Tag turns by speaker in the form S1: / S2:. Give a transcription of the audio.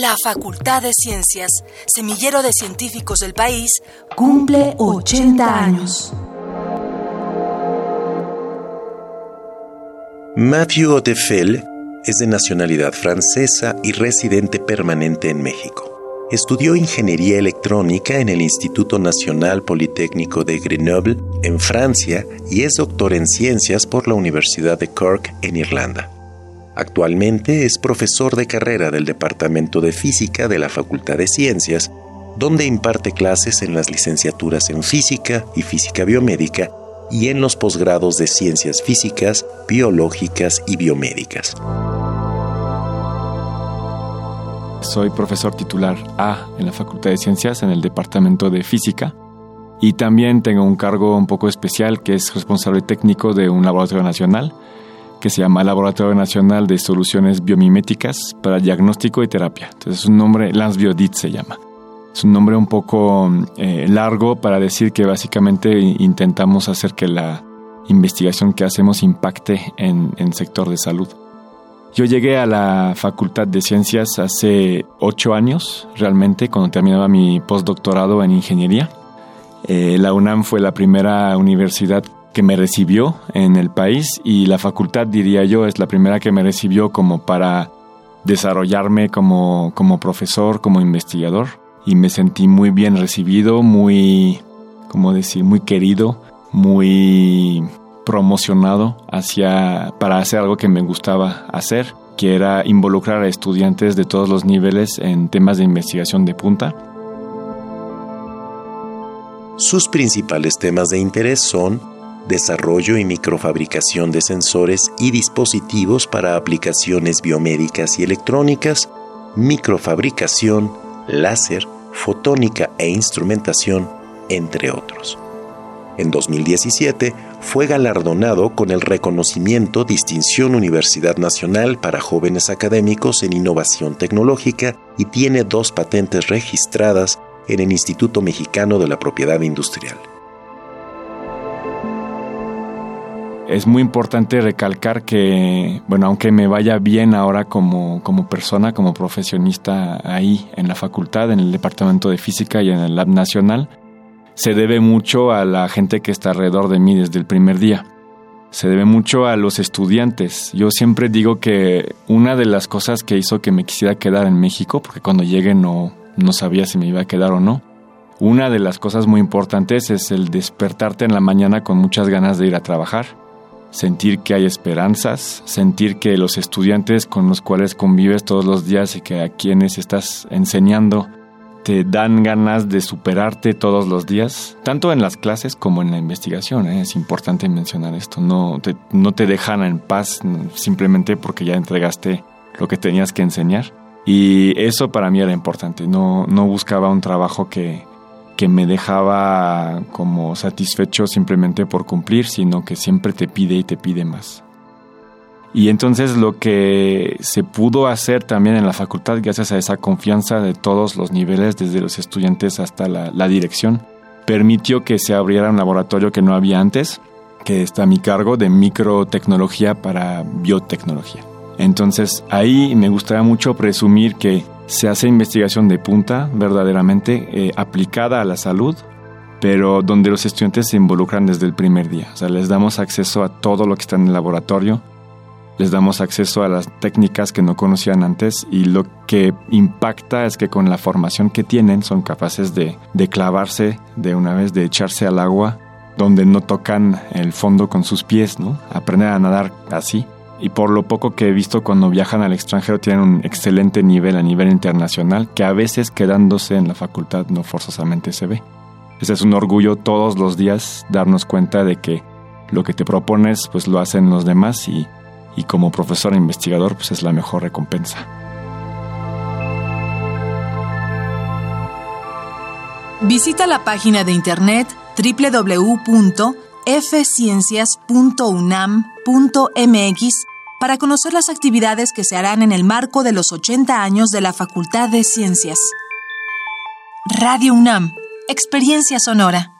S1: La Facultad de Ciencias, semillero de científicos del país, cumple 80 años.
S2: Matthew Otefel es de nacionalidad francesa y residente permanente en México. Estudió ingeniería electrónica en el Instituto Nacional Politécnico de Grenoble, en Francia, y es doctor en ciencias por la Universidad de Cork, en Irlanda. Actualmente es profesor de carrera del Departamento de Física de la Facultad de Ciencias, donde imparte clases en las licenciaturas en Física y Física Biomédica y en los posgrados de Ciencias Físicas, Biológicas y Biomédicas.
S3: Soy profesor titular A en la Facultad de Ciencias en el Departamento de Física y también tengo un cargo un poco especial que es responsable técnico de un laboratorio nacional que se llama Laboratorio Nacional de Soluciones Biomiméticas para Diagnóstico y Terapia. Entonces es un nombre, Lance Biodit se llama. Es un nombre un poco eh, largo para decir que básicamente intentamos hacer que la investigación que hacemos impacte en el sector de salud. Yo llegué a la Facultad de Ciencias hace ocho años, realmente, cuando terminaba mi postdoctorado en ingeniería. Eh, la UNAM fue la primera universidad que me recibió en el país y la facultad, diría yo, es la primera que me recibió como para desarrollarme como, como profesor, como investigador. Y me sentí muy bien recibido, muy, ¿cómo decir?, muy querido, muy promocionado hacia, para hacer algo que me gustaba hacer, que era involucrar a estudiantes de todos los niveles en temas de investigación de punta.
S2: Sus principales temas de interés son desarrollo y microfabricación de sensores y dispositivos para aplicaciones biomédicas y electrónicas, microfabricación, láser, fotónica e instrumentación, entre otros. En 2017 fue galardonado con el reconocimiento Distinción Universidad Nacional para Jóvenes Académicos en Innovación Tecnológica y tiene dos patentes registradas en el Instituto Mexicano de la Propiedad Industrial.
S3: Es muy importante recalcar que, bueno, aunque me vaya bien ahora como, como persona, como profesionista ahí en la facultad, en el Departamento de Física y en el Lab Nacional, se debe mucho a la gente que está alrededor de mí desde el primer día. Se debe mucho a los estudiantes. Yo siempre digo que una de las cosas que hizo que me quisiera quedar en México, porque cuando llegué no, no sabía si me iba a quedar o no, una de las cosas muy importantes es el despertarte en la mañana con muchas ganas de ir a trabajar, sentir que hay esperanzas, sentir que los estudiantes con los cuales convives todos los días y que a quienes estás enseñando te dan ganas de superarte todos los días, tanto en las clases como en la investigación. ¿eh? Es importante mencionar esto. No te, no te dejan en paz simplemente porque ya entregaste lo que tenías que enseñar. Y eso para mí era importante. No, no buscaba un trabajo que, que me dejaba como satisfecho simplemente por cumplir, sino que siempre te pide y te pide más. Y entonces lo que se pudo hacer también en la facultad, gracias a esa confianza de todos los niveles, desde los estudiantes hasta la, dirección, permitió que se abriera un laboratorio que no había antes, que está a mi cargo de microtecnología para biotecnología. Entonces ahí me gustaría mucho presumir que se hace investigación de punta, verdaderamente eh, aplicada a la salud, pero donde los estudiantes se involucran desde el primer día. O sea, les damos acceso a todo lo que está en el laboratorio, les damos acceso a las técnicas que no conocían antes y lo que impacta es que con la formación que tienen son capaces de, clavarse de una vez, de echarse al agua donde no tocan el fondo con sus pies, ¿no? Aprender a nadar así. Y por lo poco que he visto cuando viajan al extranjero tienen un excelente nivel a nivel internacional que a veces quedándose en la facultad no forzosamente se ve. Ese es un orgullo todos los días darnos cuenta de que lo que te propones pues lo hacen los demás y y como profesor e investigador pues es la mejor recompensa.
S1: Visita la página de internet www.fciencias.unam.mx para conocer las actividades que se harán en el marco de los 80 años de la Facultad de Ciencias. Radio UNAM, Experiencia Sonora.